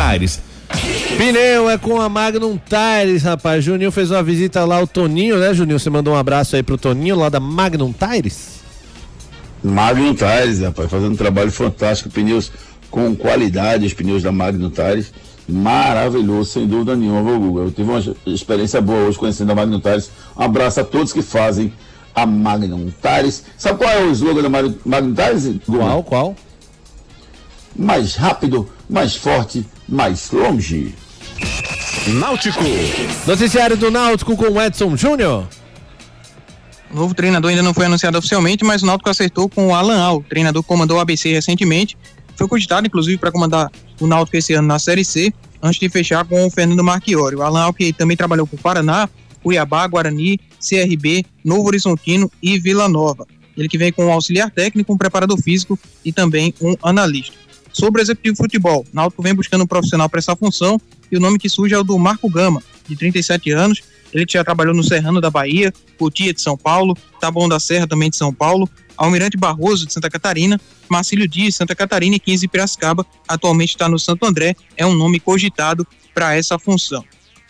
Tires. Pneu é com a Magnum Tires, rapaz. Juninho fez uma visita lá ao Toninho, né, Juninho? Você mandou um abraço aí pro Toninho lá da Magnum Tires? Magnum Tires, rapaz, fazendo um trabalho fantástico, pneus com qualidade, os pneus da Magnum Tires, maravilhoso, sem dúvida nenhuma, viu, Guga? Eu tive uma experiência boa hoje conhecendo a Magnum Tires. Um abraço a todos que fazem a Magnum Tires. Sabe qual é o slogan da Mag- Magnum Tires? Qual, qual? Mais rápido, mais forte, mais longe. Náutico. Noticiário do Náutico com o Edson Júnior. O novo treinador ainda não foi anunciado oficialmente, mas o Náutico acertou com o Alan Al, treinador que comandou o ABC recentemente. Foi cogitado, inclusive, para comandar o Náutico esse ano na Série C, antes de fechar com o Fernando Marchiori. O Alan Al, que também trabalhou por Paraná, Cuiabá, Guarani, CRB, Novo Horizontino e Vila Nova. Ele que vem com um auxiliar técnico, um preparador físico e também um analista. Sobre o executivo de futebol, Náutico vem buscando um profissional para essa função e o nome que surge é o do Marco Gama, de 37 anos. Ele já trabalhou no Serrano da Bahia, Cotia de São Paulo, Taboão da Serra também de São Paulo, Almirante Barroso de Santa Catarina, Marcílio Dias de Santa Catarina e 15 de Piracicaba, atualmente está no Santo André, é um nome cogitado para essa função.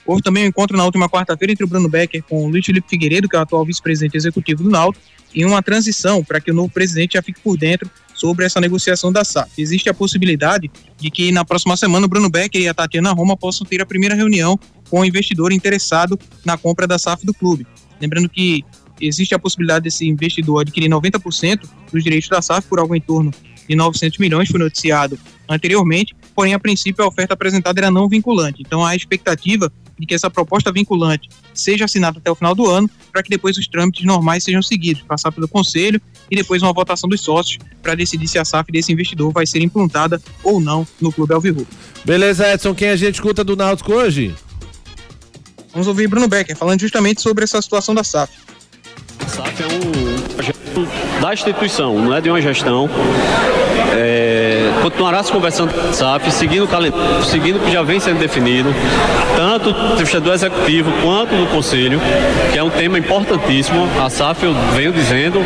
Houve também um encontro na última quarta-feira entre o Bruno Becker com o Luiz Felipe Figueiredo, que é o atual vice-presidente executivo do Náutico, e uma transição para que o novo presidente já fique por dentro sobre essa negociação da SAF. Existe a possibilidade de que na próxima semana o Bruno Becker e a Tatiana Roma possam ter a primeira reunião com o investidor interessado na compra da SAF do clube. Lembrando que existe a possibilidade desse investidor adquirir 90% dos direitos da SAF por algo em torno de 900 milhões, foi noticiado anteriormente, porém, a princípio, a oferta apresentada era não vinculante. Então, há a expectativa de que essa proposta vinculante seja assinada até o final do ano, para que depois os trâmites normais sejam seguidos, passar pelo conselho e depois uma votação dos sócios para decidir se a SAF desse investidor vai ser implantada ou não no Clube Alvirrubro. Beleza, Edson, quem a gente escuta do Náutico hoje? Vamos ouvir Bruno Becker falando justamente sobre essa situação da SAF. SAF é um projeto da instituição, não é de uma gestão. É, continuará se conversando com a SAF, seguindo o calendário, seguindo o que já vem sendo definido, tanto do executivo quanto do conselho, que é um tema importantíssimo. A SAF, eu venho dizendo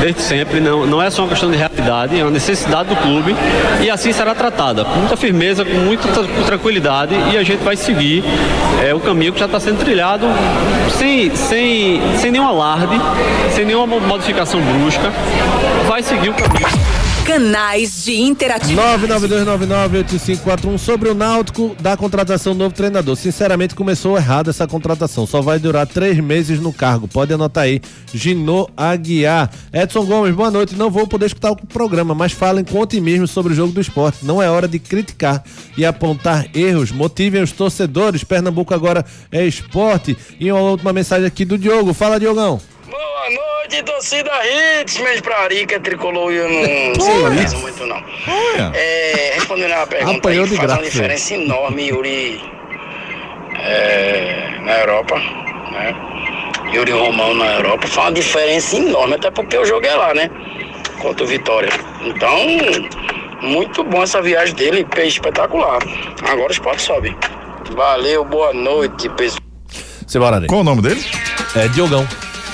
desde sempre, não, não é só uma questão de realidade, é uma necessidade do clube e assim será tratada, com muita firmeza, com muita tra- tranquilidade e a gente vai seguir é, o caminho que já está sendo trilhado sem, sem, sem nenhum alarde, sem nenhuma mo- modificação brusca, vai seguir o caminho. Canais de interatividade. 992998541 sobre o Náutico da contratação do novo treinador. Sinceramente, começou errado essa contratação. Só vai durar três meses no cargo. Pode anotar aí. Ginô Aguiar. Edson Gomes, boa noite. Não vou poder escutar o programa, mas falem com otimismo sobre o jogo do esporte. Não é hora de criticar e apontar erros. Motivem os torcedores. Pernambuco agora é esporte. E uma última mensagem aqui do Diogo. Fala, Diogão. Noite, torcida Hits, mês pra Arica, tricolor, eu não Hits. muito não. Olha. É, respondendo a pergunta Apanhou aí, de faz uma graça. diferença enorme, Yuri, é, na Europa, né? Yuri Romão na Europa, faz uma diferença enorme, até porque o jogo é lá, né? Contra o Vitória. Então, muito bom essa viagem dele, espetacular. Agora o esporte sobe. Valeu, boa noite, pessoal. Qual o nome dele? É Diogão.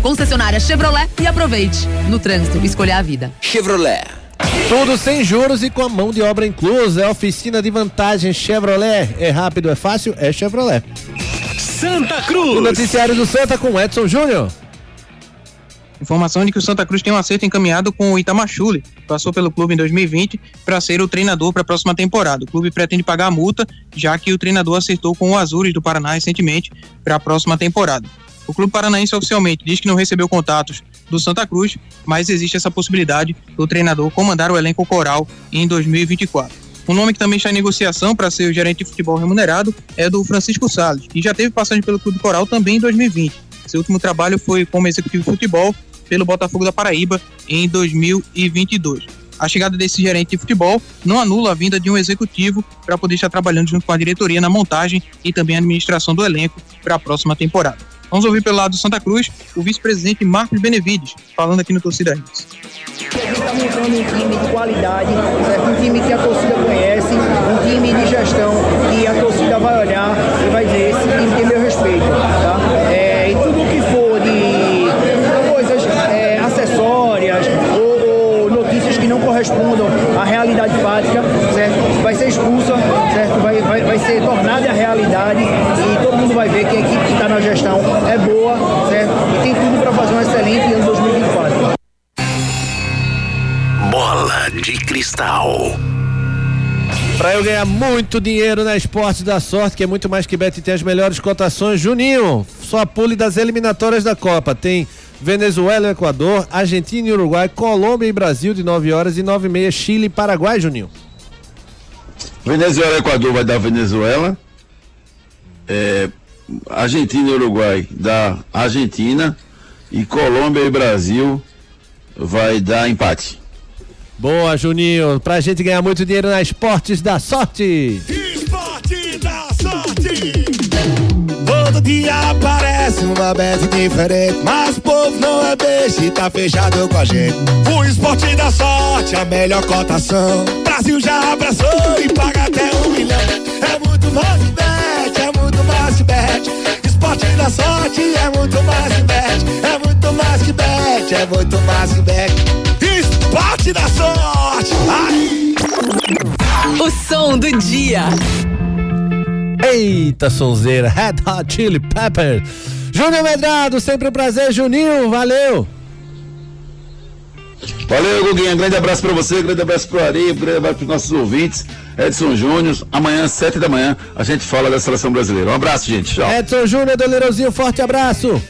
concessionária Chevrolet e aproveite. No trânsito, escolha a vida. Chevrolet. Tudo sem juros e com a mão de obra inclusa. É oficina de vantagem Chevrolet. É rápido, é fácil, é Chevrolet. Santa Cruz. O noticiário do Santa com Edson Júnior. Informação de que o Santa Cruz tem um acerto encaminhado com o Itamachule, passou pelo clube em 2020 para ser o treinador para a próxima temporada. O clube pretende pagar a multa, já que o treinador acertou com o Azures do Paraná recentemente para a próxima temporada. O clube paranaense oficialmente diz que não recebeu contatos do Santa Cruz, mas existe essa possibilidade do treinador comandar o elenco coral em 2024. Um nome que também está em negociação para ser o gerente de futebol remunerado é do Francisco Salles, que já teve passagem pelo Clube Coral também em 2020. Seu último trabalho foi como executivo de futebol pelo Botafogo da Paraíba em 2022. A chegada desse gerente de futebol não anula a vinda de um executivo para poder estar trabalhando junto com a diretoria na montagem e também a administração do elenco para a próxima temporada. Vamos ouvir pelo lado do Santa Cruz o vice-presidente Marcos Benevides, falando aqui no Torcida Hits. A gente está montando um time de qualidade, certo? um time que a torcida conhece, um time de gestão que a torcida vai olhar cristal. Para eu ganhar muito dinheiro na Esporte da Sorte, que é muito mais que bet e tem as melhores cotações, Juninho, só pule das eliminatórias da Copa. Tem Venezuela e Equador, Argentina e Uruguai, Colômbia e Brasil de 9 horas e 9 e meia, Chile e Paraguai, Juninho. Venezuela e Equador vai dar Venezuela. É, Argentina e Uruguai dá Argentina. E Colômbia e Brasil vai dar empate. Boa, Juninho. Pra gente ganhar muito dinheiro na Esportes da Sorte. Esporte da sorte. Todo dia aparece uma bet diferente. Mas o povo não é beijo e tá fechado com a gente. O esporte da sorte, a melhor cotação. Brasil já abraçou e paga até um milhão. É muito mais que é muito mais que. Esporte da sorte é muito mais que. É muito mais que é muito mais que. Da sorte. Ai. O som do dia. Eita, sonzeira, Red Hot Chili Pepper. Júnior Medrado, sempre um prazer, Juninho, valeu. Valeu, Guguinha. Grande abraço pra você, grande abraço pro Ari, grande abraço pros nossos ouvintes. Edson Júnior, amanhã, sete da manhã, a gente fala da seleção brasileira. Um abraço, gente. Tchau. Edson Júnior do Leirãozinho, forte abraço.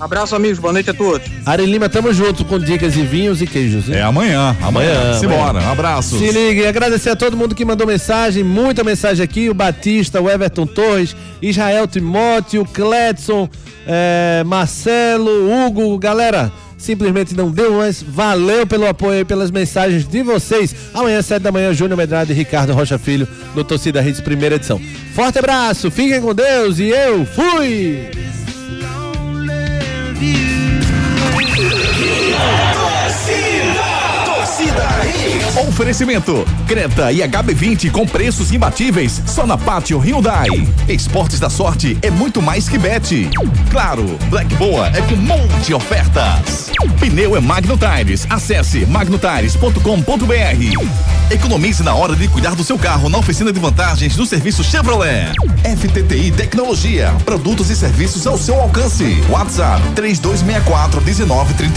Abraço, amigos. Boa noite a todos. Ari Lima, tamo junto com dicas e vinhos e queijos. hein? É amanhã, amanhã. Amanhã, Simbora, um abraço. Se ligue, agradecer a todo mundo que mandou mensagem, muita mensagem aqui, o Batista, o Everton Torres, Israel Timóteo, Cledson, eh, Marcelo, Hugo, galera, simplesmente não deu, mas valeu pelo apoio e pelas mensagens de vocês. Amanhã, sete da manhã, Júnior Medrado e Ricardo Rocha Filho, no Torcida Hits, primeira edição. Forte abraço, fiquem com Deus e eu fui! Torcida Hits. Oferecimento: Creta e HB20 com preços imbatíveis só na Pátio Hyundai. Esportes da Sorte é muito mais que bet. Claro, Black Boa é com monte ofertas. Pneu é Magno Tires. Acesse magnotires.com.br. Economize na hora de cuidar do seu carro na oficina de vantagens do serviço Chevrolet. FTTI Tecnologia, produtos e serviços ao seu alcance. WhatsApp 3264 1931.